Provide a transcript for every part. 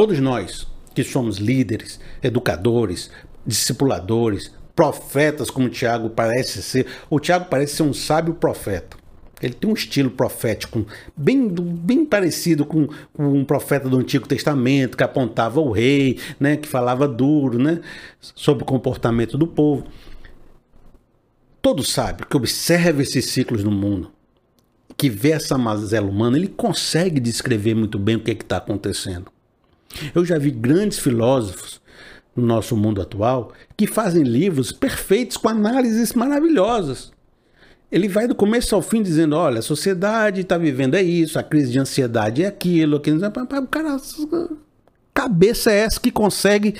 todos nós que somos líderes, educadores, discipuladores, profetas, como o Tiago parece ser. O Tiago parece ser um sábio profeta. Ele tem um estilo profético bem, bem parecido com, com, um profeta do Antigo Testamento, que apontava o rei, né, que falava duro né, sobre o comportamento do povo. Todo sábio que observa esses ciclos no mundo, que vê essa mazela humana, ele consegue descrever muito bem o que é está acontecendo. Eu já vi grandes filósofos no nosso mundo atual que fazem livros perfeitos com análises maravilhosas ele vai do começo ao fim dizendo: olha, a sociedade está vivendo é isso, a crise de ansiedade é aquilo, aquilo. O cara, cabeça é essa que consegue,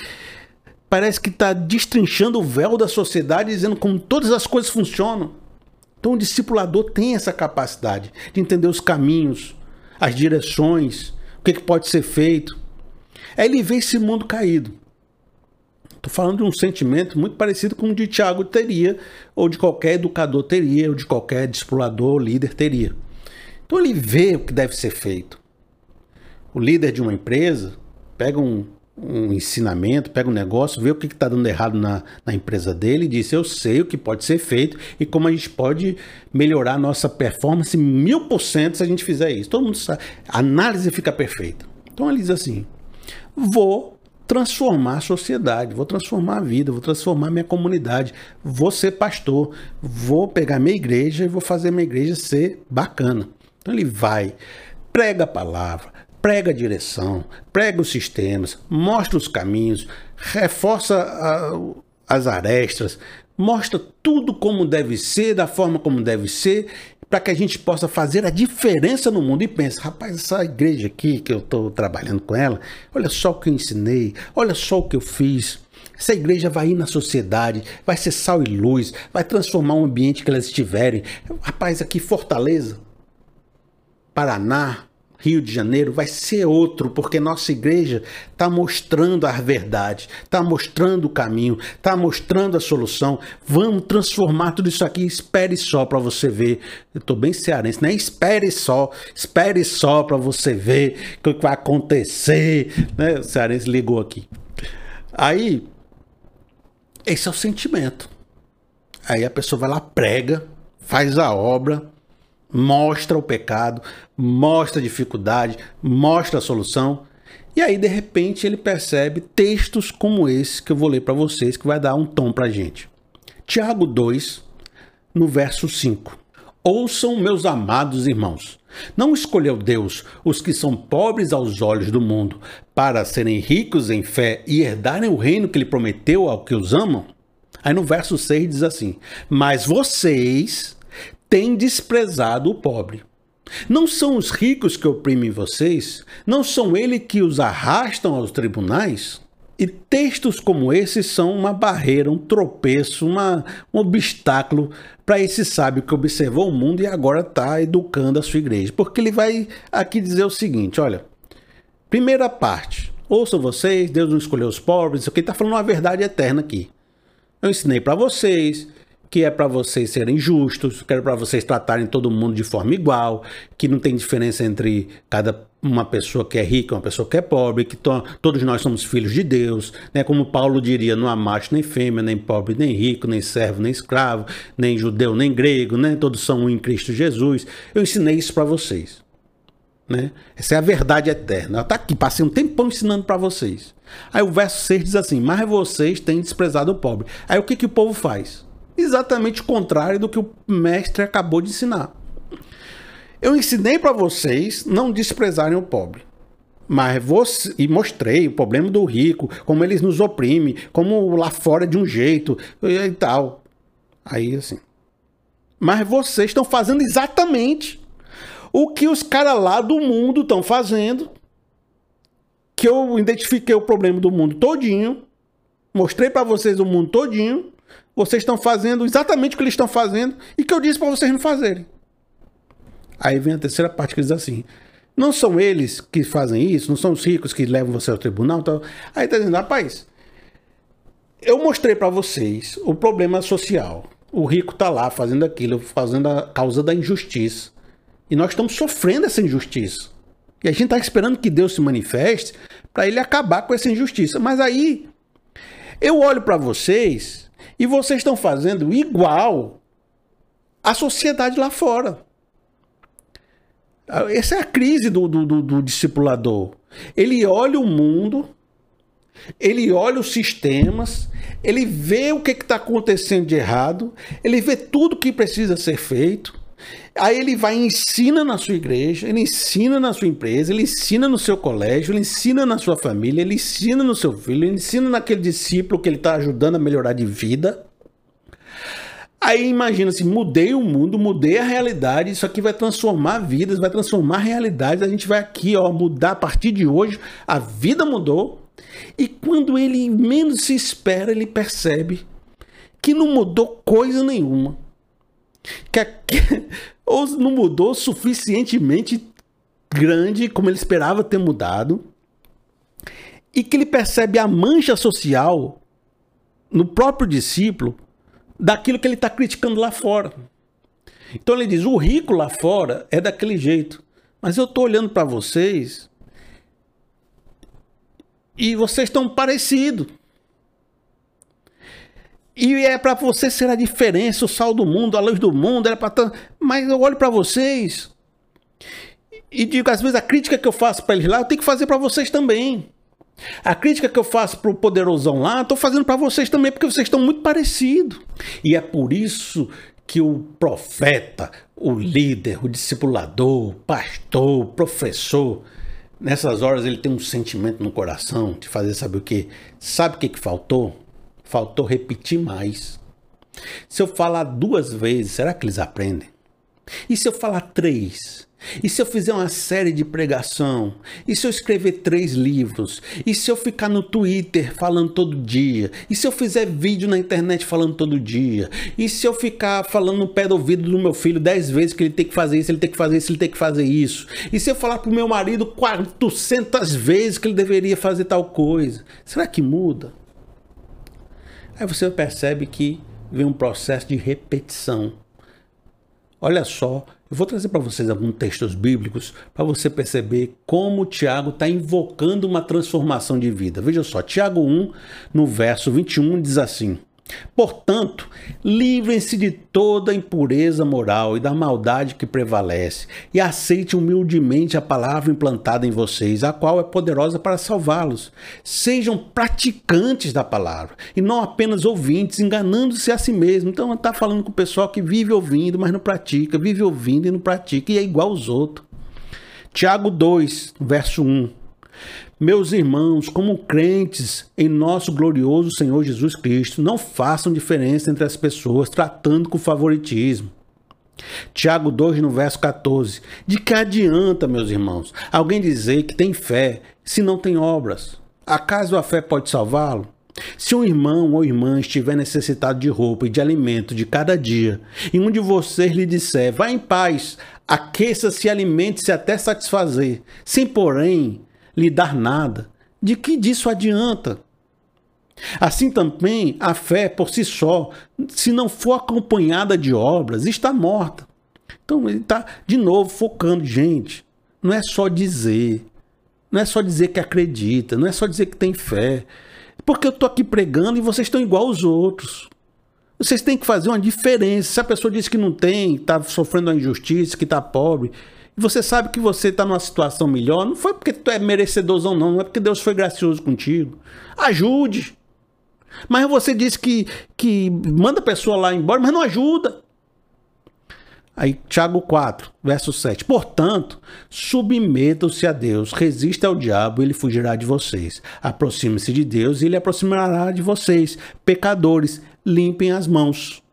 parece que está destrinchando o véu da sociedade, dizendo como todas as coisas funcionam. Então o discipulador tem essa capacidade de entender os caminhos, as direções, o que, que pode ser feito. Aí ele vê esse mundo caído. Estou falando de um sentimento muito parecido com o de Tiago teria, ou de qualquer educador teria, ou de qualquer discipulador ou líder teria. Então ele vê o que deve ser feito. O líder de uma empresa pega um, um ensinamento, pega um negócio, vê o que está dando errado na, na, empresa dele e diz: Eu sei o que pode ser feito e como a gente pode melhorar a nossa performance mil por cento se a gente fizer isso. Todo mundo sabe. A análise fica perfeita. Então ele diz assim: Vou transformar a sociedade, vou transformar a vida, vou transformar minha comunidade, vou ser pastor, vou pegar minha igreja e vou fazer minha igreja ser bacana. Então ele vai, prega a palavra, prega a direção, prega os sistemas, mostra os caminhos, reforça a, as arestas, mostra tudo como deve ser, da forma como deve ser para que a gente possa fazer a diferença no mundo. E pensa, rapaz, essa igreja aqui que eu estou trabalhando com ela, olha só o que eu ensinei, olha só o que eu fiz. Essa igreja vai ir na sociedade, vai ser sal e luz, vai transformar o ambiente que elas estiverem. Rapaz, aqui Fortaleza, Paraná, Rio de Janeiro vai ser outro, porque nossa igreja está mostrando a verdade, está mostrando o caminho, está mostrando a solução. Vamos transformar tudo isso aqui. Espere só para você ver. Eu estou bem cearense, né? Espere só, espere só para você ver o que vai acontecer. Né? O cearense ligou aqui. Aí, esse é o sentimento. Aí a pessoa vai lá, prega, faz a obra, mostra o pecado, mostra a dificuldade, mostra a solução. E aí, de repente, ele percebe textos como esse que eu vou ler para vocês, que vai dar um tom para a gente. Tiago 2, no verso 5. Ouçam, meus amados irmãos. Não escolheu Deus os que são pobres aos olhos do mundo, para serem ricos em fé e herdarem o reino que ele prometeu ao que os amam? Aí no verso 6 diz assim: Mas vocês têm desprezado o pobre. Não são os ricos que oprimem vocês? Não são eles que os arrastam aos tribunais? E textos como esses são uma barreira, um tropeço, uma, um obstáculo para esse sábio que observou o mundo e agora está educando a sua igreja. Porque ele vai aqui dizer o seguinte: olha, primeira parte, ouçam vocês, Deus não escolheu os pobres, isso aqui está falando uma verdade eterna aqui. Eu ensinei para vocês, que é para vocês serem justos, que é para vocês tratarem todo mundo de forma igual, que não tem diferença entre cada uma pessoa que é rica, uma pessoa que é pobre, que to todos nós somos filhos de Deus, né? Como Paulo diria, não há macho nem fêmea, nem pobre nem rico, nem servo nem escravo, nem judeu nem grego, né? Todos são um em Cristo Jesus. Eu ensinei isso para vocês. Né? Essa é a verdade eterna. Ela está aqui, passei um tempão ensinando para vocês. Aí o verso 6 diz assim: Mas vocês têm desprezado o pobre. Aí o que, que o povo faz? Exatamente o contrário do que o mestre acabou de ensinar. Eu ensinei para vocês não desprezarem o pobre. Mas você, e mostrei o problema do rico, como eles nos oprimem, como lá fora de um jeito e tal. Aí assim. Mas vocês estão fazendo exatamente o que os caras lá do mundo estão fazendo. Que eu identifiquei o problema do mundo todinho, mostrei para vocês o mundo todinho vocês estão fazendo exatamente o que eles estão fazendo e que eu disse para vocês não fazerem. Aí vem a terceira parte que diz assim: não são eles que fazem isso, não são os ricos que levam você ao tribunal. Então... Aí está dizendo, rapaz, eu mostrei para vocês o problema social. O rico está lá fazendo aquilo, fazendo a causa da injustiça. E nós estamos sofrendo essa injustiça. E a gente está esperando que Deus se manifeste para ele acabar com essa injustiça. Mas aí eu olho para vocês e vocês estão fazendo igual a sociedade lá fora. Essa é a crise do, do, do, do discipulador. Ele olha o mundo, ele olha os sistemas, ele vê o que está acontecendo de errado, ele vê tudo que precisa ser feito, Aí ele vai e ensina na sua igreja, ele ensina na sua empresa, ele ensina no seu colégio, ele ensina na sua família, ele ensina no seu filho, ele ensina naquele discípulo que ele está ajudando a melhorar de vida. Aí imagina assim, mudei o mundo, mudei a realidade, isso aqui vai transformar vidas, vai transformar realidades, a gente vai aqui, ó, mudar a partir de hoje, a vida mudou. E quando ele menos se espera, ele percebe que não mudou coisa nenhuma. Que, que ou não mudou suficientemente grande como ele esperava ter mudado. E que ele percebe a mancha social no próprio discípulo daquilo que ele está criticando lá fora. Então ele diz: o rico lá fora é daquele jeito, mas eu estou olhando para vocês e vocês estão parecidos. E é para você ser a diferença, o sal do mundo, a luz do mundo, era para mas eu olho para vocês e digo às vezes a crítica que eu faço para eles lá, eu tenho que fazer para vocês também. A crítica que eu faço para o poderosão lá, estou fazendo para vocês também, porque vocês estão muito parecidos. E é por isso que o profeta, o líder, o discipulador, o pastor, o professor, nessas horas ele tem um sentimento no coração de fazer, sabe o que? Sabe o que, que faltou? Faltou repetir mais. Se eu falar duas vezes, será que eles aprendem? E se eu falar três? E se eu fizer uma série de pregação? E se eu escrever três livros? E se eu ficar no Twitter falando todo dia? E se eu fizer vídeo na internet falando todo dia? E se eu ficar falando no pé do ouvido do meu filho dez vezes que ele tem que fazer isso, ele tem que fazer isso, ele tem que fazer isso? E se eu falar pro meu marido 400 vezes que ele deveria fazer tal coisa? Será que muda? Aí você percebe que vem um processo de repetição. Olha só, eu vou trazer para vocês alguns textos bíblicos para você perceber como Tiago está invocando uma transformação de vida. Veja só, Tiago 1, no verso 21, diz assim: Portanto, livrem-se de toda impureza moral e da maldade que prevalece, e aceite humildemente a palavra implantada em vocês, a qual é poderosa para salvá-los. Sejam praticantes da palavra, e não apenas ouvintes, enganando-se a si mesmo. Então, está falando com o pessoal que vive ouvindo, mas não pratica, vive ouvindo e não pratica, e é igual aos outros. Tiago 2, verso 1. Meus irmãos, como crentes em nosso glorioso Senhor Jesus Cristo, não façam diferença entre as pessoas, tratando com favoritismo. Tiago 2, no verso 14. De que adianta, meus irmãos, alguém dizer que tem fé se não tem obras? Acaso a fé pode salvá-lo? Se um irmão ou irmã estiver necessitado de roupa e de alimento de cada dia, e um de vocês lhe disser, vá em paz, aqueça-se e alimente-se até satisfazer, sem porém lhe dar nada, de que disso adianta? Assim também a fé por si só, se não for acompanhada de obras, está morta. Então ele está de novo focando, gente. Não é só dizer, não é só dizer que acredita, não é só dizer que tem fé. Porque eu estou aqui pregando e vocês estão igual aos outros. Vocês têm que fazer uma diferença. Se a pessoa diz que não tem, está sofrendo uma injustiça, que está pobre, e você sabe que você está numa situação melhor, não foi porque tu é merecedorzão, não, não é porque Deus foi gracioso contigo. Ajude. Mas você disse que, que manda a pessoa lá embora, mas não ajuda. Aí, Tiago 4, verso 7. Portanto, submetam-se a Deus, resista ao diabo, ele fugirá de vocês. Aproxime-se de Deus e ele aproximará de vocês. Pecadores, limpem as mãos.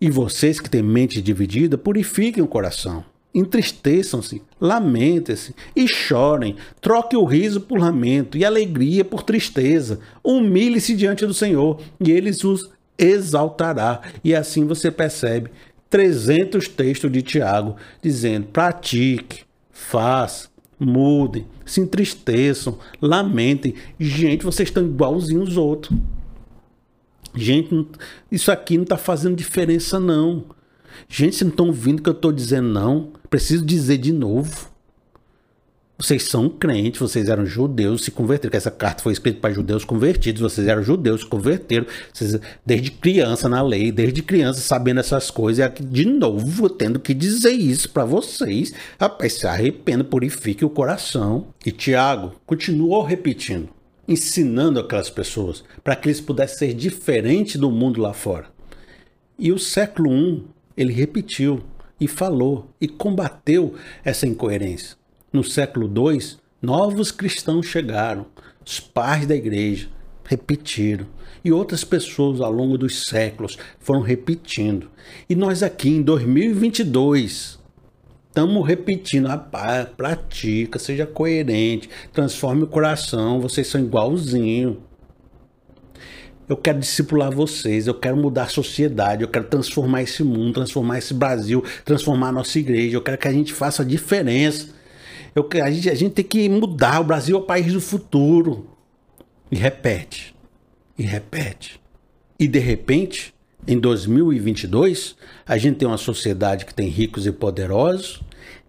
E vocês que têm mente dividida, purifiquem o coração entristeçam-se, lamentem-se e chorem, troque o riso por lamento e alegria por tristeza, humilhe-se diante do Senhor e ele os exaltará. E assim você percebe 300 textos de Tiago dizendo: pratique, faça, mudem, se entristeçam, lamentem. Gente, vocês estão igualzinhos os outros. Gente, isso aqui não está fazendo diferença, não. Gente, vocês não estão ouvindo o que eu estou dizendo, não. Preciso dizer de novo. Vocês são crentes, vocês eram judeus, se converteram. Essa carta foi escrita para judeus convertidos, vocês eram judeus, se converteram. Vocês, desde criança na lei, desde criança sabendo essas coisas. E aqui, de novo, tendo que dizer isso para vocês. Rapaz, se arrependa, purifique o coração. E Tiago continuou repetindo, ensinando aquelas pessoas para que eles pudessem ser diferentes do mundo lá fora. E o século I, ele repetiu e falou e combateu essa incoerência. No século II, novos cristãos chegaram, os pais da igreja repetiram, e outras pessoas ao longo dos séculos foram repetindo. E nós aqui em 2022 estamos repetindo, rapaz, pratica, seja coerente, transforme o coração, vocês são igualzinho. Eu quero discipular vocês, eu quero mudar a sociedade, eu quero transformar esse mundo, transformar esse Brasil, transformar a nossa igreja, eu quero que a gente faça a diferença. Eu, a, gente, a gente tem que mudar. O Brasil é o país do futuro. E repete. E repete. E de repente, em 2022, a gente tem uma sociedade que tem ricos e poderosos,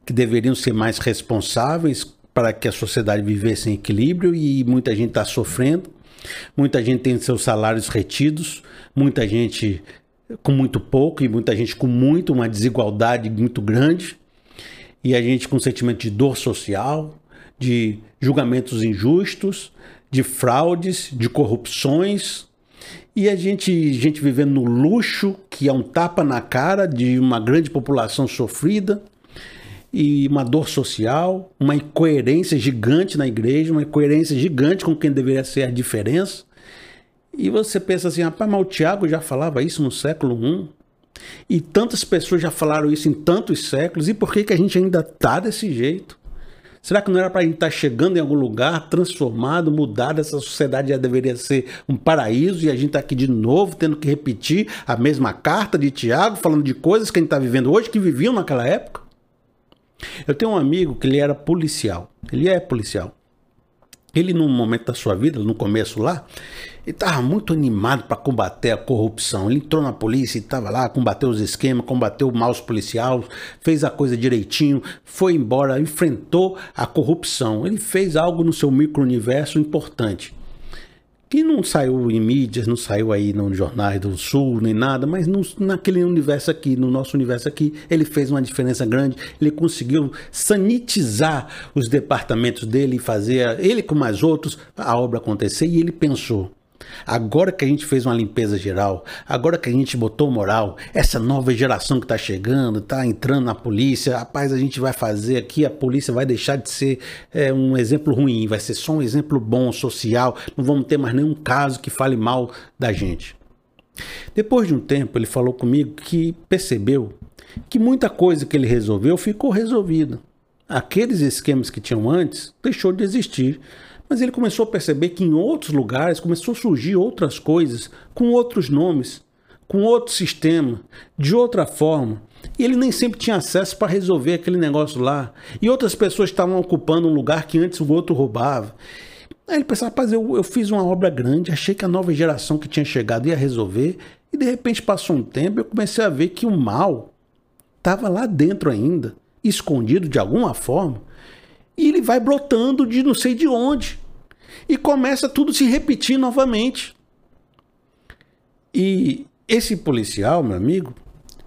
que deveriam ser mais responsáveis para que a sociedade vivesse em equilíbrio e muita gente está sofrendo. Muita gente tem seus salários retidos, muita gente com muito pouco e muita gente com muito, uma desigualdade muito grande. E a gente com um sentimento de dor social, de julgamentos injustos, de fraudes, de corrupções, e a gente, gente vivendo no luxo, que é um tapa na cara de uma grande população sofrida, e uma dor social, uma incoerência gigante na igreja, uma incoerência gigante com quem deveria ser a diferença. E você pensa assim, rapaz, mas o Tiago já falava isso no século I. E tantas pessoas já falaram isso em tantos séculos, e por que, que a gente ainda está desse jeito? Será que não era para a gente estar tá chegando em algum lugar, transformado, mudado? Essa sociedade já deveria ser um paraíso e a gente está aqui de novo tendo que repetir a mesma carta de Tiago, falando de coisas que a gente está vivendo hoje que viviam naquela época? Eu tenho um amigo que ele era policial, ele é policial. Ele, num momento da sua vida, no começo lá, ele estava muito animado para combater a corrupção. Ele entrou na polícia e estava lá, combateu os esquemas, combateu maus policiais, fez a coisa direitinho, foi embora, enfrentou a corrupção. Ele fez algo no seu micro-universo importante que não saiu em mídias, não saiu aí nos jornais do Sul, nem nada, mas no, naquele universo aqui, no nosso universo aqui, ele fez uma diferença grande, ele conseguiu sanitizar os departamentos dele e fazer, ele com mais outros, a obra acontecer, e ele pensou, Agora que a gente fez uma limpeza geral, agora que a gente botou moral, essa nova geração que está chegando, está entrando na polícia, rapaz, a gente vai fazer aqui, a polícia vai deixar de ser é, um exemplo ruim, vai ser só um exemplo bom, social, não vamos ter mais nenhum caso que fale mal da gente. Depois de um tempo, ele falou comigo que percebeu que muita coisa que ele resolveu ficou resolvida. Aqueles esquemas que tinham antes deixou de existir. Mas ele começou a perceber que em outros lugares começou a surgir outras coisas, com outros nomes, com outro sistema, de outra forma. E ele nem sempre tinha acesso para resolver aquele negócio lá. E outras pessoas estavam ocupando um lugar que antes o outro roubava. Aí ele pensava, rapaz, eu, eu fiz uma obra grande, achei que a nova geração que tinha chegado ia resolver. E de repente passou um tempo e eu comecei a ver que o mal estava lá dentro ainda, escondido de alguma forma e ele vai brotando de não sei de onde. E começa tudo se repetir novamente. E esse policial, meu amigo,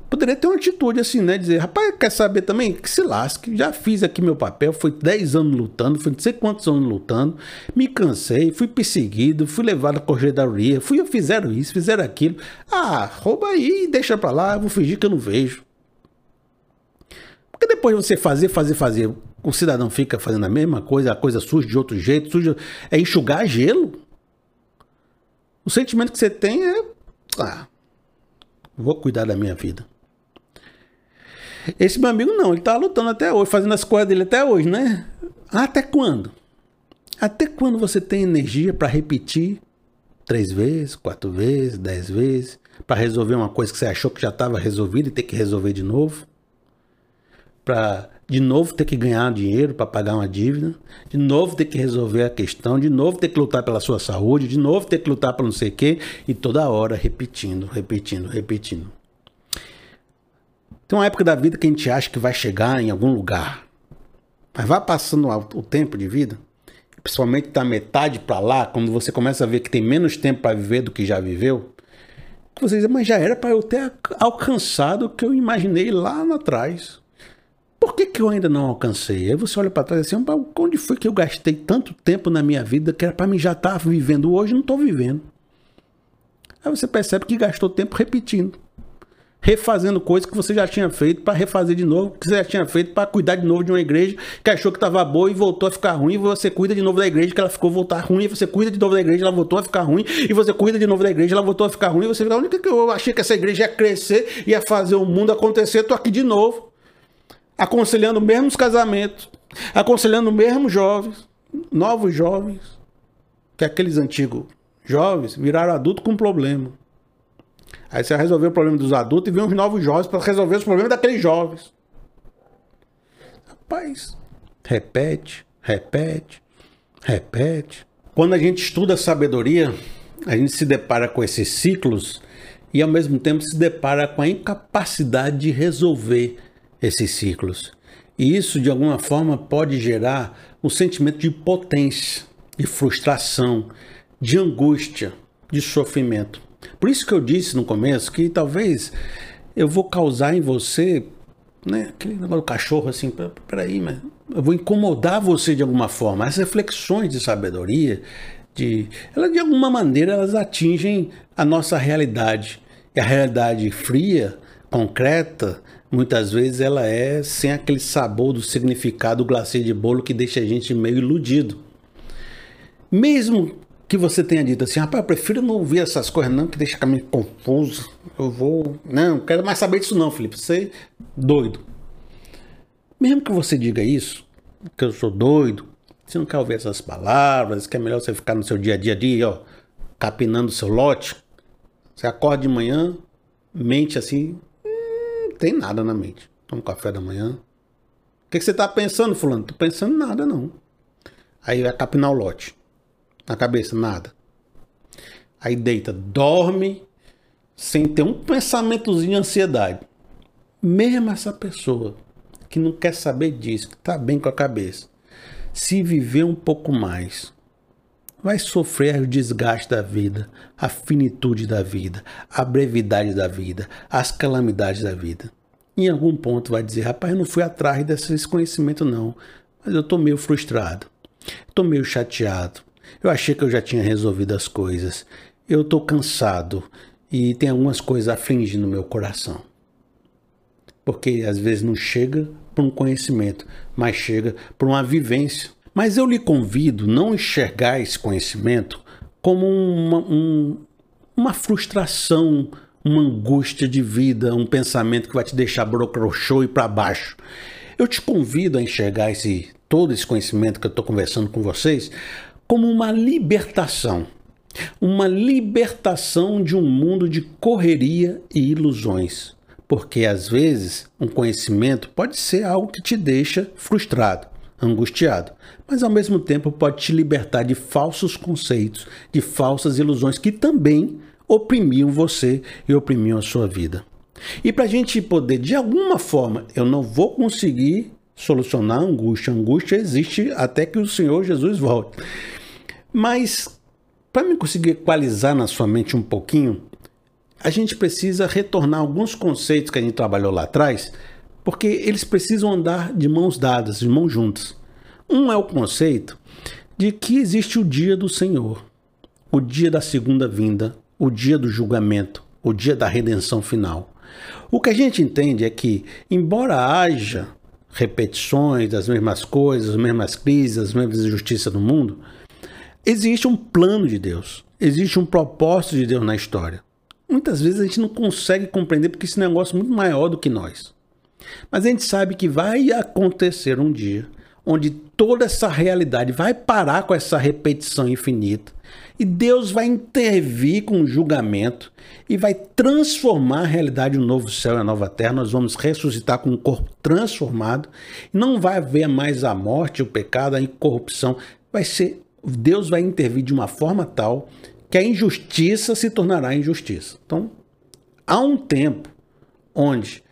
poderia ter uma atitude assim, né? Dizer, rapaz, quer saber também? Que se lasque, já fiz aqui meu papel, foi 10 anos lutando, foi não sei quantos anos lutando, me cansei, fui perseguido, fui levado à corredaria, fui, fizeram isso, fizeram aquilo. Ah, rouba aí deixa pra lá, eu vou fingir que eu não vejo. Porque depois você fazer, fazer, fazer, o cidadão fica fazendo a mesma coisa, a coisa surge de outro jeito, surge, é enxugar gelo. O sentimento que você tem é. Ah, vou cuidar da minha vida. Esse meu amigo não, ele tá lutando até hoje, fazendo as coisas dele até hoje, né? Até quando? Até quando você tem energia para repetir três vezes, quatro vezes, dez vezes, para resolver uma coisa que você achou que já estava resolvida e ter que resolver de novo? Para de novo ter que ganhar dinheiro para pagar uma dívida, de novo ter que resolver a questão, de novo ter que lutar pela sua saúde, de novo ter que lutar para não sei o quê, e toda hora repetindo, repetindo, repetindo. Tem uma época da vida que a gente acha que vai chegar em algum lugar. Mas vai passando o tempo de vida, principalmente da metade para lá, quando você começa a ver que tem menos tempo para viver do que já viveu, você diz, mas já era para eu ter alcançado o que eu imaginei lá atrás. Por que, que eu ainda não alcancei? Aí você olha para trás assim, onde foi que eu gastei tanto tempo na minha vida que era para mim já estar tá vivendo hoje, não estou vivendo. Aí você percebe que gastou tempo repetindo refazendo coisas que você já tinha feito para refazer de novo, que você já tinha feito para cuidar de novo de uma igreja que achou que estava boa e voltou a ficar ruim, e você cuida de novo da igreja que ela ficou voltar ruim, e você cuida de novo da igreja, ela voltou a ficar ruim, e você cuida de novo da igreja, ela voltou a ficar ruim, e você, a única que eu achei que essa igreja ia crescer, ia fazer o mundo acontecer, tô aqui de novo, aconselhando mesmos casamentos, aconselhando mesmos jovens, novos jovens, que aqueles antigos jovens viraram adultos com problema. Aí você resolveu o problema dos adultos e vem uns novos jovens para resolver os problemas daqueles jovens. Rapaz, repete, repete, repete. Quando a gente estuda sabedoria, a gente se depara com esses ciclos e ao mesmo tempo se depara com a incapacidade de resolver esses ciclos. E isso de alguma forma pode gerar um sentimento de potência, de frustração, de angústia, de sofrimento. Por isso que eu disse no começo que talvez eu vou causar em você, né, aquele negócio do cachorro assim, peraí, mas eu vou incomodar você de alguma forma. As reflexões de sabedoria, de, ela de alguma maneira elas atingem a nossa realidade. E a realidade fria, concreta, muitas vezes ela é sem aquele sabor do significado do glacê de bolo que deixa a gente meio iludido. Mesmo que você tenha dito assim, rapaz, eu prefiro não ouvir essas coisas não, que deixa meio confuso. Eu vou, não, não quero mais saber disso não, Felipe. Você é doido. Mesmo que você diga isso, que eu sou doido, você não quer ouvir essas palavras, que é melhor você ficar no seu dia a dia ali, ó, capinando seu lote. Você acorda de manhã, mente assim, tem nada na mente. Toma um café da manhã. O que, que você tá pensando, fulano? Tô pensando nada, não. Aí vai capinar o lote na cabeça? Nada. Aí deita, dorme, sem ter um pensamentozinho de ansiedade. Mesmo essa pessoa que não quer saber disso, que está bem com a cabeça, se viver um pouco mais, vai sofrer o desgaste da vida, a finitude da vida, a brevidade da vida, as calamidades da vida. Em algum ponto vai dizer, rapaz, eu não fui atrás desse conhecimento não, mas eu estou meio frustrado, estou meio chateado, eu achei que eu já tinha resolvido as coisas. Eu estou cansado e tem algumas coisas afligindo meu coração. Porque às vezes não chega por um conhecimento, mas chega por uma vivência. Mas eu lhe convido não enxergar esse conhecimento como uma, um, uma frustração, uma angústia de vida, um pensamento que vai te deixar brocrochô e para baixo. Eu te convido a enxergar esse todo esse conhecimento que eu estou conversando com vocês como uma libertação. Uma libertação de um mundo de correria e ilusões. Porque às vezes um conhecimento pode ser algo que te deixa frustrado, angustiado, mas ao mesmo tempo pode te libertar de falsos conceitos, de falsas ilusões que também oprimiam você e oprimiam a sua vida. E para a gente poder, de alguma forma, eu não vou conseguir solucionar a angústia. A angústia existe até que o Senhor Jesus volte. Mas, para me conseguir equalizar na sua mente um pouquinho, a gente precisa retornar alguns conceitos que a gente trabalhou lá atrás, porque eles precisam andar de mãos dadas, de mãos juntas. Um é o conceito de que existe o dia do Senhor, o dia da segunda vinda, o dia do julgamento, o dia da redenção final. O que a gente entende é que, embora haja repetições das mesmas coisas, as mesmas crises, as mesmas injustiças no mundo, Existe um plano de Deus, existe um propósito de Deus na história. Muitas vezes a gente não consegue compreender porque esse negócio é muito maior do que nós. Mas a gente sabe que vai acontecer um dia onde toda essa realidade vai parar com essa repetição infinita e Deus vai intervir com o julgamento e vai transformar a realidade do novo céu e a nova terra. Nós vamos ressuscitar com um corpo transformado. Não vai haver mais a morte, o pecado, a incorrupção. Vai ser Deus vai intervir de uma forma tal que a injustiça se tornará injustiça. Então, há um tempo onde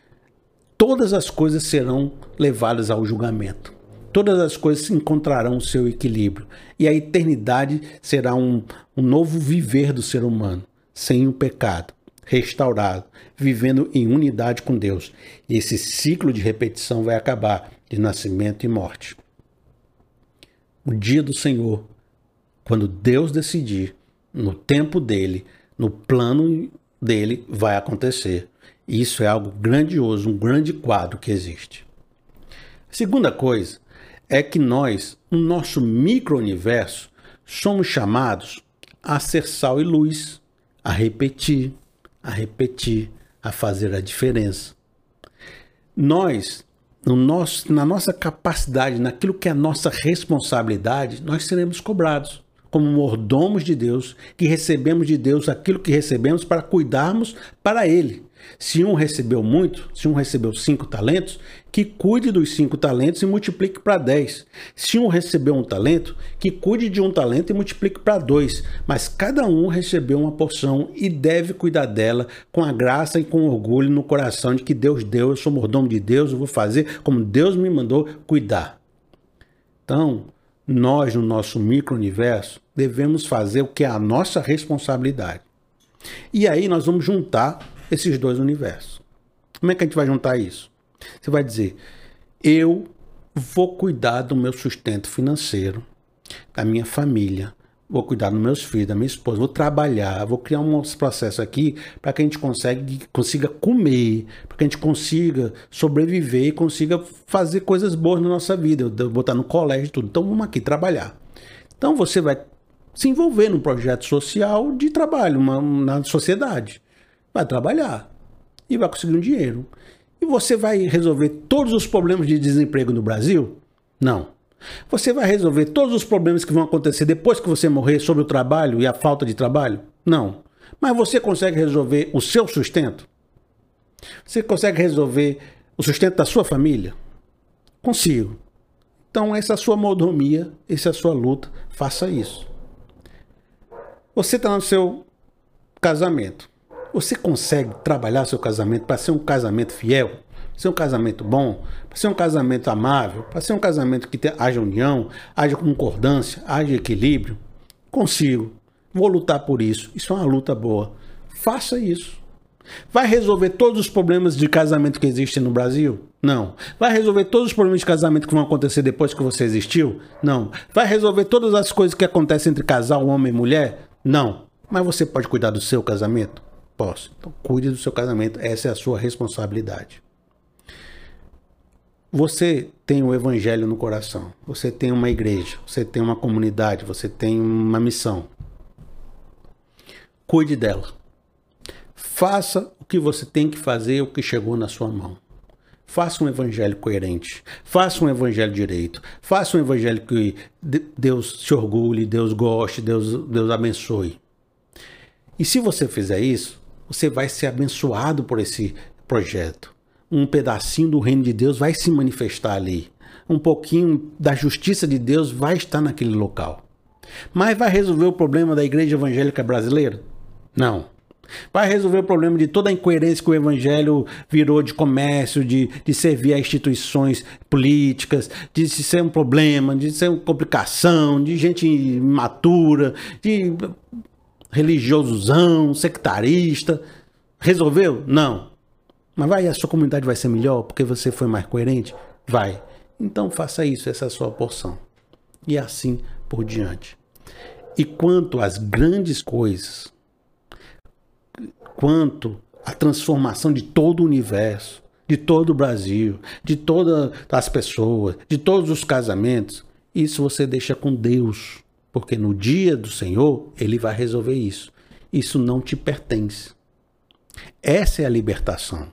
todas as coisas serão levadas ao julgamento. Todas as coisas encontrarão o seu equilíbrio. E a eternidade será um, um novo viver do ser humano, sem o pecado, restaurado, vivendo em unidade com Deus. E esse ciclo de repetição vai acabar de nascimento e morte. O dia do Senhor, quando Deus decidir, no tempo dele, no plano dele, vai acontecer. Isso é algo grandioso, um grande quadro que existe. Segunda coisa é que nós, no nosso micro-universo, somos chamados a ser sal e luz, a repetir, a repetir, a fazer a diferença. Nós, no nosso, na nossa capacidade, naquilo que é a nossa responsabilidade, nós seremos cobrados como mordomos de Deus, que recebemos de Deus aquilo que recebemos para cuidarmos para Ele. Se um recebeu muito, se um recebeu cinco talentos, que cuide dos cinco talentos e multiplique para dez. Se um recebeu um talento, que cuide de um talento e multiplique para dois. Mas cada um recebeu uma porção e deve cuidar dela com a graça e com orgulho no coração de que Deus deu, eu sou mordomo de Deus, eu vou fazer como Deus me mandou cuidar. Então, nós, no nosso micro-universo, devemos fazer o que é a nossa responsabilidade. E aí nós vamos juntar esses dois universos. Como é que a gente vai juntar isso? Você vai dizer: eu vou cuidar do meu sustento financeiro, da minha família, vou cuidar dos meus filhos, da minha esposa, vou trabalhar, vou criar um processo aqui para que a gente consiga comer, para que a gente consiga sobreviver e consiga fazer coisas boas na nossa vida, botar no colégio e tudo. Então vamos aqui trabalhar. Então você vai se envolver num projeto social de trabalho uma, na sociedade vai trabalhar e vai conseguir um dinheiro. E você vai resolver todos os problemas de desemprego no Brasil? Não. Você vai resolver todos os problemas que vão acontecer depois que você morrer sobre o trabalho e a falta de trabalho? Não. Mas você consegue resolver o seu sustento? Você consegue resolver o sustento da sua família? Consigo. Então, essa é a sua mordomia, essa é a sua luta, faça isso. Você está no seu casamento. Você consegue trabalhar seu casamento para ser um casamento fiel, para ser um casamento bom, para ser um casamento amável, para ser um casamento que haja união, haja concordância, haja equilíbrio? Consigo. Vou lutar por isso. Isso é uma luta boa. Faça isso. Vai resolver todos os problemas de casamento que existem no Brasil? Não. Vai resolver todos os problemas de casamento que vão acontecer depois que você existiu? Não. Vai resolver todas as coisas que acontecem entre casal, homem e mulher? Não. Mas você pode cuidar do seu casamento? Posso. Então, cuide do seu casamento, essa é a sua responsabilidade. Você tem o evangelho no coração, você tem uma igreja, você tem uma comunidade, você tem uma missão. Cuide dela. Faça o que você tem que fazer, o que chegou na sua mão. Faça um evangelho coerente. Faça um evangelho direito. Faça um evangelho que Deus se orgulhe, Deus goste, Deus, Deus abençoe. E se você fizer isso, você vai ser abençoado por esse projeto. Um pedacinho do reino de Deus vai se manifestar ali. Um pouquinho da justiça de Deus vai estar naquele local. Mas vai resolver o problema da igreja evangélica brasileira? Não. Vai resolver o problema de toda a incoerência que o evangelho virou de comércio, de, de servir a instituições políticas, de ser um problema, de ser uma complicação, de gente imatura, de religiosozão, sectarista. Resolveu? Não. Mas vai, a sua comunidade vai ser melhor porque você foi mais coerente? Vai. Então faça isso, essa é a sua porção. E assim por diante. E quanto às grandes coisas, quanto à transformação de todo o universo, de todo o Brasil, de todas as pessoas, de todos os casamentos, isso você deixa com Deus. Porque no dia do Senhor, ele vai resolver isso. Isso não te pertence. Essa é a libertação.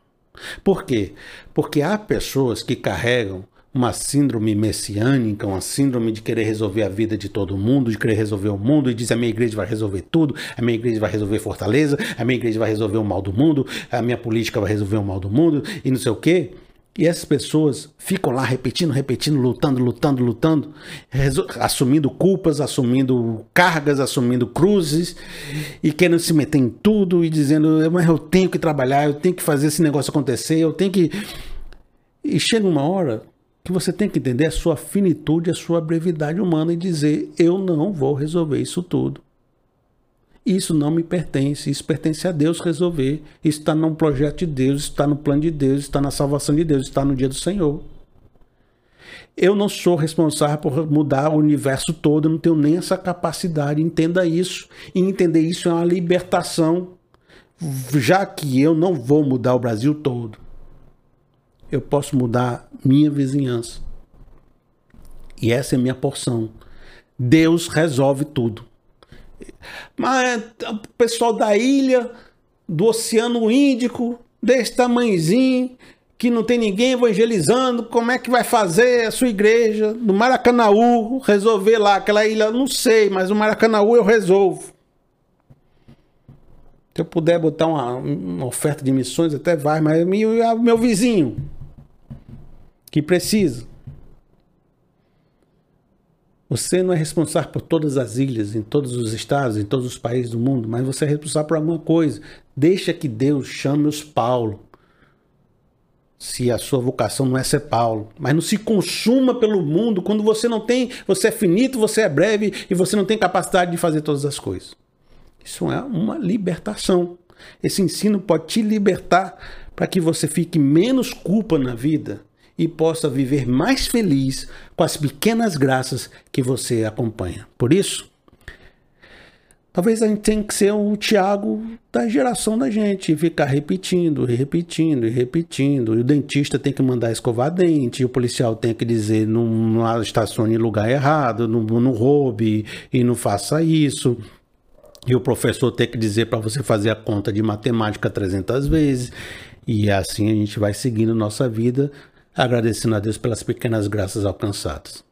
Por quê? Porque há pessoas que carregam uma síndrome messiânica, uma síndrome de querer resolver a vida de todo mundo, de querer resolver o mundo, e diz a minha igreja vai resolver tudo, a minha igreja vai resolver Fortaleza, a minha igreja vai resolver o mal do mundo, a minha política vai resolver o mal do mundo, e não sei o quê. E essas pessoas ficam lá repetindo, repetindo, lutando, lutando, lutando, assumindo culpas, assumindo cargas, assumindo cruzes e querendo se meter em tudo e dizendo: Mas eu tenho que trabalhar, eu tenho que fazer esse negócio acontecer, eu tenho que. E chega uma hora que você tem que entender a sua finitude, a sua brevidade humana e dizer: eu não vou resolver isso tudo. Isso não me pertence, isso pertence a Deus resolver. Isso está num projeto de Deus, está no plano de Deus, está na salvação de Deus, está no dia do Senhor. Eu não sou responsável por mudar o universo todo, eu não tenho nem essa capacidade. Entenda isso. E entender isso é uma libertação, já que eu não vou mudar o Brasil todo eu posso mudar minha vizinhança. E essa é minha porção. Deus resolve tudo. Mas o pessoal da ilha, do Oceano Índico, desse tamanhozinho, que não tem ninguém evangelizando, como é que vai fazer a sua igreja no Maracanaú, resolver lá aquela ilha? Não sei, mas o Maracanaú eu resolvo. Se eu puder botar uma, uma oferta de missões, até vai, mas meu, meu vizinho, que precisa. Você não é responsável por todas as ilhas, em todos os estados, em todos os países do mundo, mas você é responsável por alguma coisa. Deixa que Deus chame os Paulo. Se a sua vocação não é ser Paulo, mas não se consuma pelo mundo quando você não tem, você é finito, você é breve e você não tem capacidade de fazer todas as coisas. Isso é uma libertação. Esse ensino pode te libertar para que você fique menos culpa na vida e possa viver mais feliz com as pequenas graças que você acompanha. Por isso, talvez a gente tenha que ser o Tiago da geração da gente, e ficar repetindo, e repetindo, e repetindo. E o dentista tem que mandar escovar dente, e o policial tem que dizer não, não estacione em lugar errado, não, não roube e não faça isso. E o professor tem que dizer para você fazer a conta de matemática 300 vezes. E assim a gente vai seguindo nossa vida agradecendo a Deus pelas pequenas graças alcançadas.